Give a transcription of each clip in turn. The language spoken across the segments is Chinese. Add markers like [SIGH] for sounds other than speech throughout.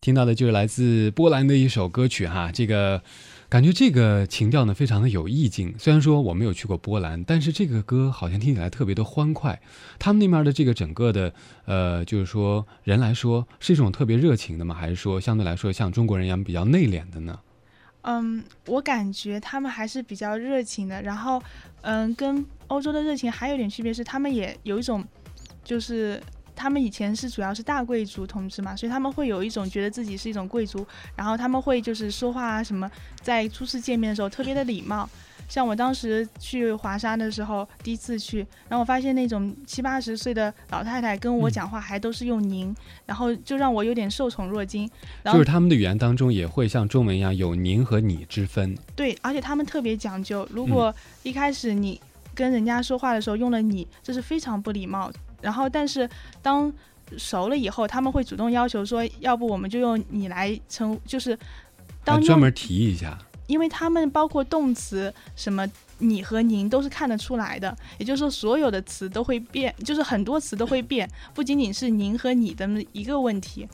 听到的就是来自波兰的一首歌曲哈，这个感觉这个情调呢非常的有意境。虽然说我没有去过波兰，但是这个歌好像听起来特别的欢快。他们那边的这个整个的呃，就是说人来说是一种特别热情的吗？还是说相对来说像中国人一样比较内敛的呢？嗯，我感觉他们还是比较热情的。然后，嗯，跟欧洲的热情还有点区别是，他们也有一种，就是他们以前是主要是大贵族统治嘛，所以他们会有一种觉得自己是一种贵族，然后他们会就是说话啊什么，在初次见面的时候特别的礼貌。像我当时去华沙的时候，第一次去，然后我发现那种七八十岁的老太太跟我讲话还都是用您，然后就让我有点受宠若惊。就是他们的语言当中也会像中文一样有您和你之分。对，而且他们特别讲究，如果一开始你跟人家说话的时候用了你，这是非常不礼貌。然后，但是当熟了以后，他们会主动要求说，要不我们就用你来称，就是当专门提一下。因为他们包括动词什么你和您都是看得出来的，也就是说所有的词都会变，就是很多词都会变，不仅仅是您和你的一个问题。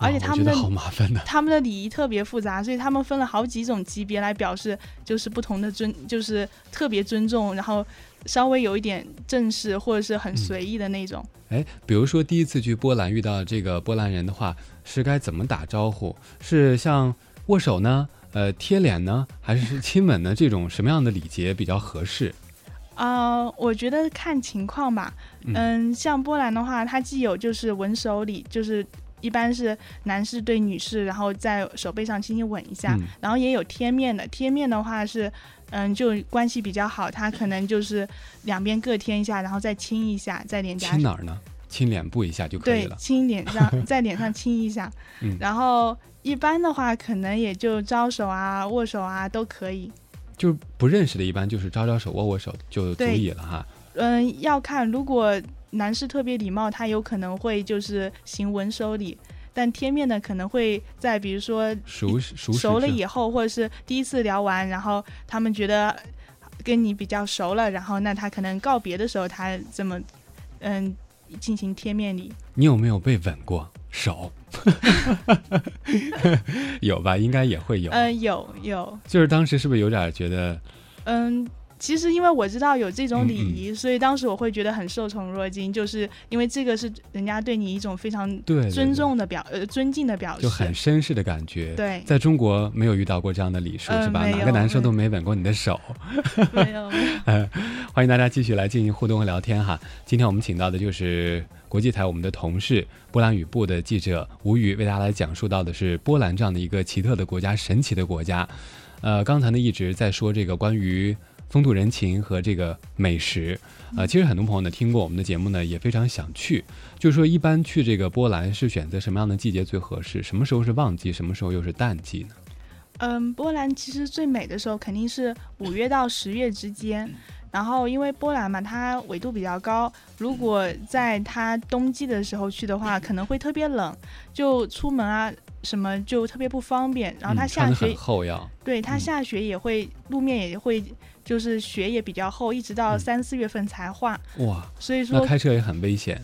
而且他们的好麻烦的，他们的礼仪特别复杂，所以他们分了好几种级别来表示，就是不同的尊，就是特别尊重，然后稍微有一点正式或者是很随意的那种。哎，比如说第一次去波兰遇到这个波兰人的话，是该怎么打招呼？是像握手呢？呃，贴脸呢，还是亲吻呢？这种什么样的礼节比较合适？啊，我觉得看情况吧。嗯，像波兰的话，它既有就是文手礼，就是一般是男士对女士，然后在手背上轻轻吻一下，然后也有贴面的。贴面的话是，嗯，就关系比较好，他可能就是两边各贴一下，然后再亲一下，在脸颊亲哪儿呢？亲脸部一下就可以了。对，亲脸上，[LAUGHS] 在脸上亲一下，嗯然后。一般的话，可能也就招手啊、握手啊都可以。就不认识的，一般就是招招手、握握手就足以了哈。嗯，要看，如果男士特别礼貌，他有可能会就是行文收礼；但贴面的可能会在比如说熟熟熟了以后，或者是第一次聊完，然后他们觉得跟你比较熟了，然后那他可能告别的时候，他这么嗯进行贴面礼。你有没有被吻过？手，[LAUGHS] [LAUGHS] 有吧？应该也会有。嗯，有有。就是当时是不是有点觉得？嗯。其实，因为我知道有这种礼仪，所以当时我会觉得很受宠若惊，就是因为这个是人家对你一种非常尊重的表呃尊敬的表示，就很绅士的感觉。对，在中国没有遇到过这样的礼数是吧？哪个男生都没吻过你的手。[LAUGHS] 没有。[LAUGHS] 欢迎大家继续来进行互动和聊天哈。今天我们请到的就是国际台我们的同事波兰语部的记者吴宇，为大家来讲述到的是波兰这样的一个奇特的国家、神奇的国家。呃，刚才呢一直在说这个关于。风土人情和这个美食，呃，其实很多朋友呢听过我们的节目呢，也非常想去。就是说，一般去这个波兰是选择什么样的季节最合适？什么时候是旺季？什么时候又是淡季呢？嗯，波兰其实最美的时候肯定是五月到十月之间。然后，因为波兰嘛，它纬度比较高，如果在它冬季的时候去的话，可能会特别冷，就出门啊什么就特别不方便。然后它下雪厚要，对它下雪也会，路面也会。就是雪也比较厚，一直到三四月份才化。哇，所以说开车也很危险。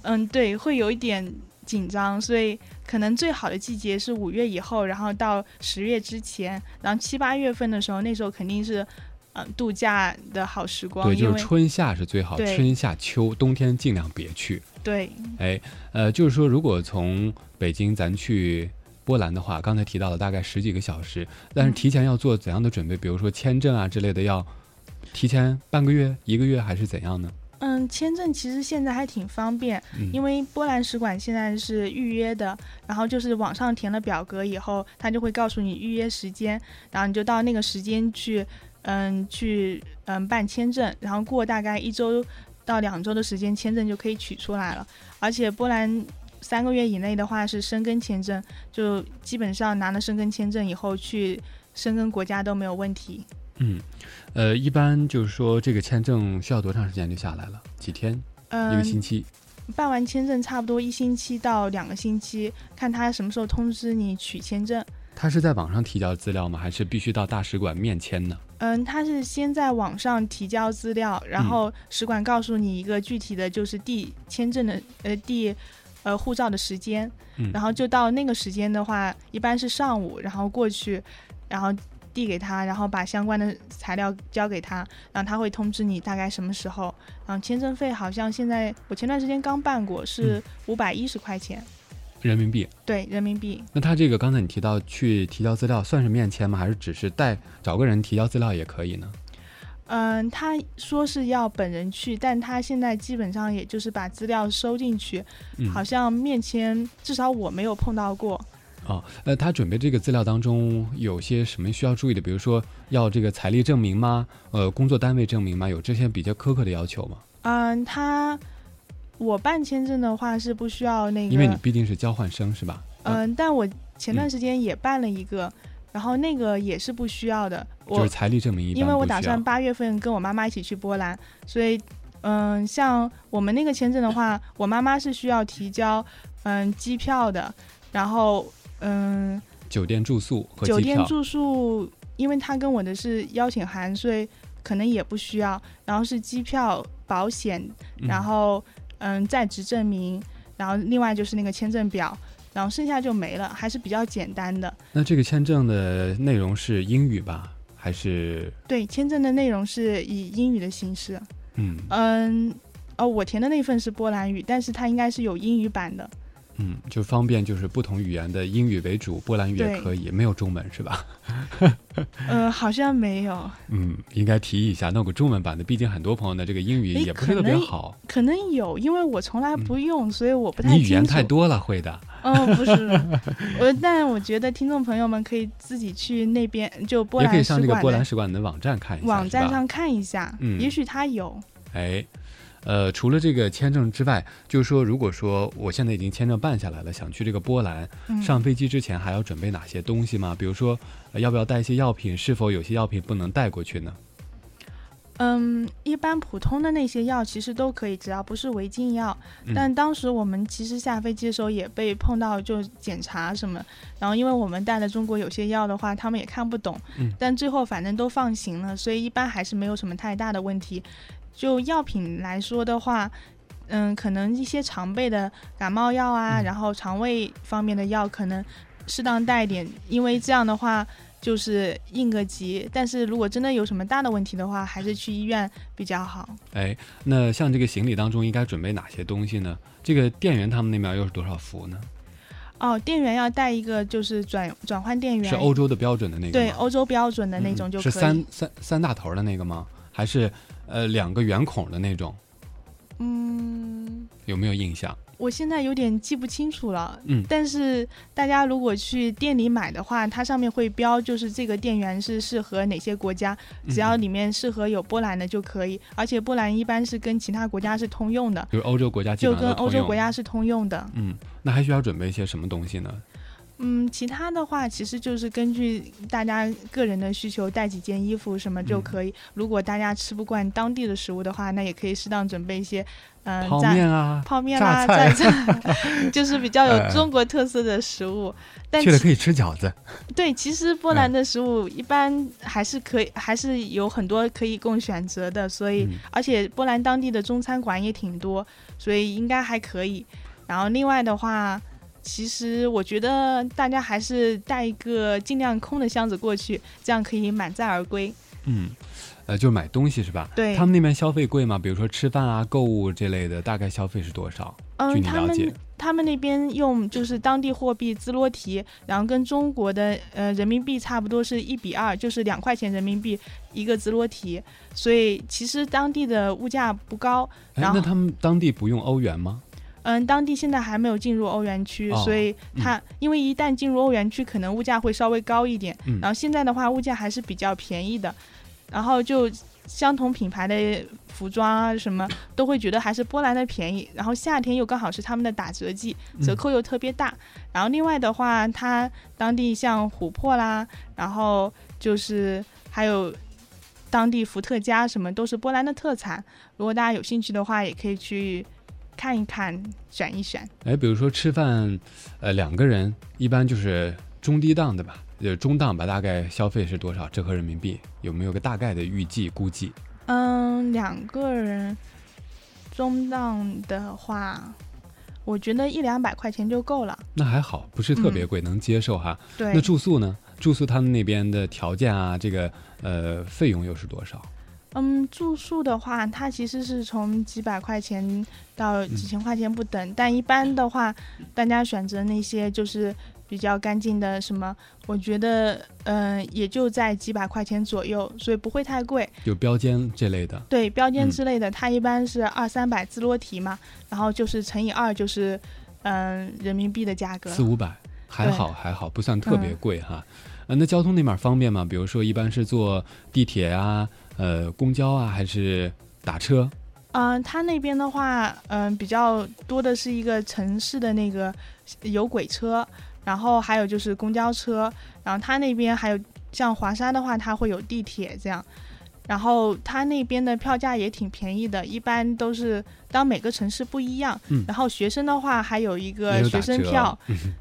嗯，对，会有一点紧张，所以可能最好的季节是五月以后，然后到十月之前，然后七八月份的时候，那时候肯定是嗯度假的好时光。对，就是春夏是最好，春夏秋冬天尽量别去。对，哎，呃，就是说如果从北京咱去。波兰的话，刚才提到了大概十几个小时，但是提前要做怎样的准备？比如说签证啊之类的，要提前半个月、一个月还是怎样呢？嗯，签证其实现在还挺方便，因为波兰使馆现在是预约的，然后就是网上填了表格以后，他就会告诉你预约时间，然后你就到那个时间去，嗯，去嗯办签证，然后过大概一周到两周的时间，签证就可以取出来了，而且波兰。三个月以内的话是申根签证，就基本上拿了申根签证以后去申根国家都没有问题。嗯，呃，一般就是说这个签证需要多长时间就下来了？几天？一个星期？办完签证差不多一星期到两个星期，看他什么时候通知你取签证。他是在网上提交资料吗？还是必须到大使馆面签呢？嗯，他是先在网上提交资料，然后使馆告诉你一个具体的就是递签证的呃递。呃护照的时间，嗯然后就到那个时间的话，一般是上午，然后过去，然后递给他，然后把相关的材料交给他，然后他会通知你大概什么时候。然后签证费好像现在我前段时间刚办过，是五百一十块钱，人民币。对人民币。那他这个刚才你提到去提交资料，算是面签吗？还是只是带找个人提交资料也可以呢？嗯，他说是要本人去，但他现在基本上也就是把资料收进去，嗯，好像面签至少我没有碰到过。哦，呃，他准备这个资料当中有些什么需要注意的？比如说要这个财力证明吗？呃，工作单位证明吗？有这些比较苛刻的要求吗？嗯，他我办签证的话是不需要那个，因为你毕竟是交换生是吧？嗯，但我前段时间也办了一个，然后那个也是不需要的。我就是财力证明一般因为我打算八月份跟我妈妈一起去波兰，所以嗯，像我们那个签证的话，我妈妈是需要提交嗯机票的，然后嗯酒店住宿和酒。店住宿，因为他跟我的是邀请函，所以可能也不需要。然后是机票、保险，嗯然后嗯在职证明，然后另外就是那个签证表，然后剩下就没了，还是比较简单的。那这个签证的内容是英语吧？还是对，签证的内容是以英语的形式。嗯嗯，哦，我填的那份是波兰语，但是它应该是有英语版的。嗯，就方便就是不同语言的英语为主，波兰语也可以，没有中文是吧？[LAUGHS] 呃，好像没有，嗯，应该提议一下弄个中文版的，毕竟很多朋友的这个英语也不是特别可能好。可能有，因为我从来不用，所以我不太。你语言太多了，会的。嗯，不是，[LAUGHS] 我但我觉得听众朋友们可以自己去那边就波兰也可以上这个波兰使馆的网站看一下，网站上看一下，嗯也许他有。哎，呃，除了这个签证之外，就是说，如果说我现在已经签证办下来了，想去这个波兰，嗯，上飞机之前还要准备哪些东西吗？比如说，呃要不要带一些药品？是否有些药品不能带过去呢？嗯，一般普通的那些药其实都可以，只要不是违禁药。嗯但当时我们其实下飞机的时候也被碰到就检查什么，然后因为我们带了中国有些药的话，他们也看不懂，嗯但最后反正都放行了，所以一般还是没有什么太大的问题。就药品来说的话，嗯，可能一些常备的感冒药啊，嗯然后肠胃方面的药可能适当带一点，因为这样的话就是应个急。但是如果真的有什么大的问题的话，还是去医院比较好。哎，那像这个行李当中应该准备哪些东西呢？这个店员他们那边又是多少伏呢？哦，电源要带一个，就是转转换电源，是欧洲的标准的那个吗？对欧洲标准的那种嗯就可以。是三三三大头的那个吗？还是呃两个圆孔的那种？嗯，有没有印象？我现在有点记不清楚了。嗯但是大家如果去店里买的话，它上面会标，就是这个电源是适合哪些国家，只要嗯里面适合有波兰的就可以。而且波兰一般是跟其他国家是通用的，就是欧洲国家就跟欧洲国家是通用的。嗯，那还需要准备一些什么东西呢？嗯，其他的话其实就是根据大家个人的需求带几件衣服什么就嗯可以。如果大家吃不惯当地的食物的话，那也可以适当准备一些，嗯、泡蘸面啊，泡面啦、榨菜 [LAUGHS] 就是比较有哎中国特色的食物。去了可以吃饺子。对，其实波兰的食物一般还是可以，还是有很多可以供选择的，所以、嗯而且波兰当地的中餐馆也挺多，所以应该还可以。然后另外的话，其实我觉得大家还是带一个尽量空的箱子过去，这样可以满载而归。嗯，呃，就是买东西是吧？对他们那边消费贵吗？比如说吃饭啊、购物这类的，大概消费是多少？据嗯，你他了解们他们那边用就是当地货币兹罗提，然后跟中国的呃人民币差不多是一比二，就是两块钱人民币一个兹罗提，所以其实当地的物价不高。哎然，后那他们当地不用欧元吗？嗯，当地现在还没有进入欧元区，哦所以它、因为一旦进入欧元区，可能物价会稍微高一点。嗯然后现在的话，物价还是比较便宜的，然后就相同品牌的服装啊什么都会觉得还是波兰的便宜。然后夏天又刚好是他们的打折季，折嗯扣又特别大。然后另外的话，它当地像琥珀啦，然后就是还有。当地伏特加什么都是波兰的特产，如果大家有兴趣的话，也可以去看一看，选一选。哎，比如说吃饭，呃，两个人一般就是中低档的吧，呃，中档吧，大概消费是多少？折合人民币有没有个大概的预计估计？嗯，两个人中档的话，我觉得一两百块钱就够了。那还好，不是特别贵，能接受哈。对，那住宿呢？住宿他们那边的条件啊，这个呃费用又是多少？嗯，住宿的话，它其实是从几百块钱到几千块钱不等，但一般的话，大家选择那些就是比较干净的什么，我觉得嗯也就在几百块钱左右，所以不会太贵。有标间这类的。对，标间之类的，它一般是二三百自罗提嘛，然后就是乘以二就是嗯人民币的价格。四五百，还好还好，不算特别贵哈。呃，那交通那边方便吗？比如说一般是坐地铁啊。呃，公交啊，还是打车？嗯，他那边的话，嗯，比较多的是一个城市的那个有轨车，然后还有就是公交车，然后他那边还有像华沙的话，它会有地铁这样，然后他那边的票价也挺便宜的，一般都是当每个城市不一样。嗯。然后学生的话还有一个学生票，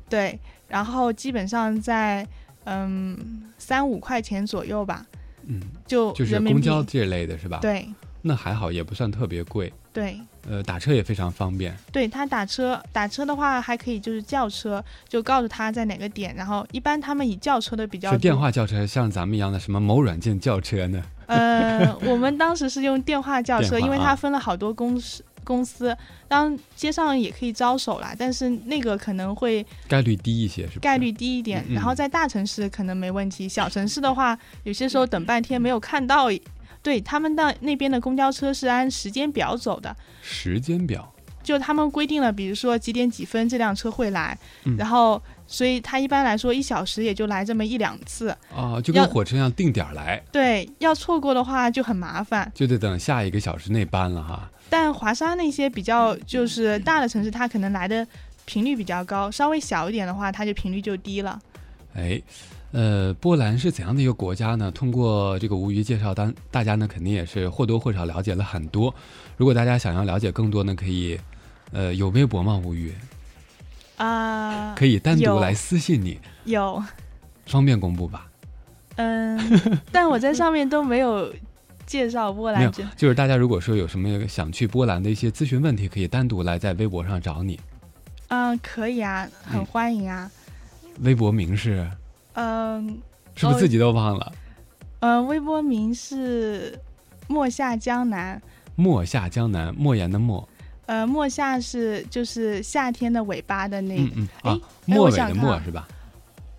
对，然后基本上在嗯三五块钱左右吧。嗯，就就是公交这类的是吧？对，那还好，也不算特别贵。对，呃，打车也非常方便。对他打车，打车的话还可以就是叫车，就告诉他在哪个点，然后一般他们以叫车的比较。是电话叫车，像咱们一样的什么某软件叫车呢？呃，我们当时是用电话叫车，因为它分了好多公司。公司当街上也可以招手啦，但是那个可能会概率低一些，是吧？概率低一点。然后在大城市可能没问题，小城市的话，有些时候等半天没有看到。对他们的那边的公交车是按时间表走的，时间表就他们规定了，比如说几点几分这辆车会来，然后所以他一般来说一小时也就来这么一两次啊，就跟火车一样定点来。对，要错过的话就很麻烦，就得等下一个小时内班了哈。但华沙那些比较就是大的城市，它可能来的频率比较高；稍微小一点的话，它就频率就低了。哎，呃，波兰是怎样的一个国家呢？通过这个吴瑜介绍，当大家呢肯定也是或多或少了解了很多。如果大家想要了解更多呢，可以，呃，有微博吗？吴瑜？啊，可以单独来私信你。有。方便公布吧？嗯，但我在上面都没有。介绍波兰，就是大家如果说有什么想去波兰的一些咨询问题，可以单独来在微博上找你。嗯，可以啊，很欢迎啊。微博名是？嗯，是不是自己都忘了？嗯，微博名是墨下江南。墨下江南，莫言的墨。呃，莫夏是就是夏天的尾巴的那，嗯啊，末尾的末是吧？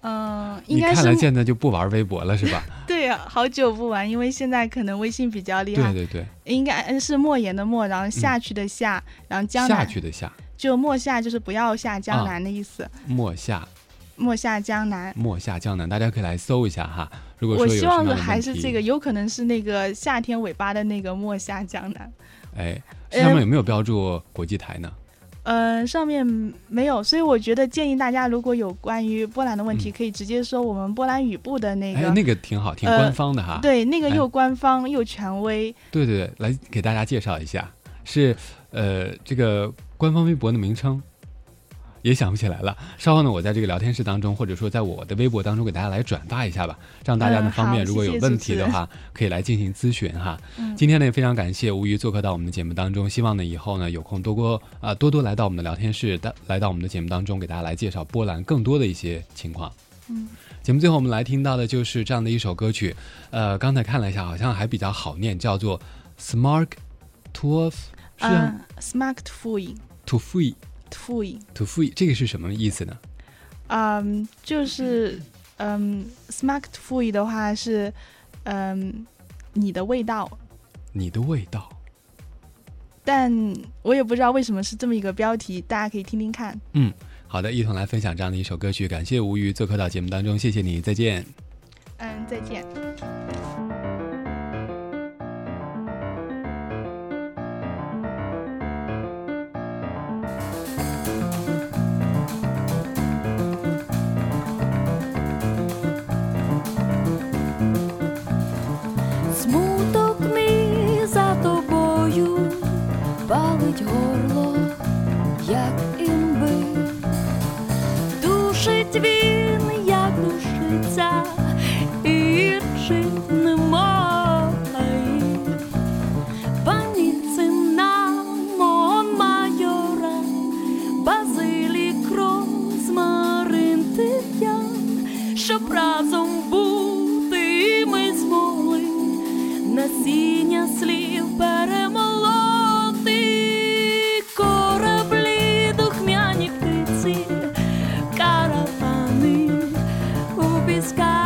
嗯，应该是。看来现在就不玩微博了是吧？[LAUGHS] 对呀，好久不玩，因为现在可能微信比较厉害。对对对，应该是莫言的莫，然后下去的下，然后江南。下去的下，就莫夏就是不要下江南的意思。莫夏，莫下江南。莫下江南，大家可以来搜一下哈。如果说我希望的还是这个，有可能是那个夏天尾巴的那个墨下江南。哎，上面有没有标注国际台呢？嗯，上面没有，所以我觉得建议大家，如果有关于波兰的问题，可以直接说我们波兰语部的那个，哎那个挺好，挺官方的哈。对，那个又官方又权威。对对对，来给大家介绍一下，是呃这个官方微博的名称。也想不起来了。稍后呢，我在这个聊天室当中，或者说在我的微博当中，给大家来转发一下吧，让大家呢方便，如果有问题的话，可以来进行咨询哈。今天呢，也非常感谢吴瑜做客到我们的节目当中，希望呢以后呢有空多多啊多多来到我们的聊天室，的来到我们的节目当中，给大家来介绍波兰更多的一些情况。嗯，节目最后我们来听到的就是这样的一首歌曲，呃，刚才看了一下，好像还比较好念，叫做 Smart to，嗯，Smart to to free。这个是什么意思呢？嗯，就是嗯，smart free 的话是嗯，你的味道，你的味道。但我也不知道为什么是这么一个标题，大家可以听听看。嗯，好的，一同来分享这样的一首歌曲。感谢吴瑜做客到节目当中，谢谢你，再见。嗯，再见。болить горло, як. happy sky.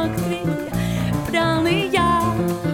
как ты, я.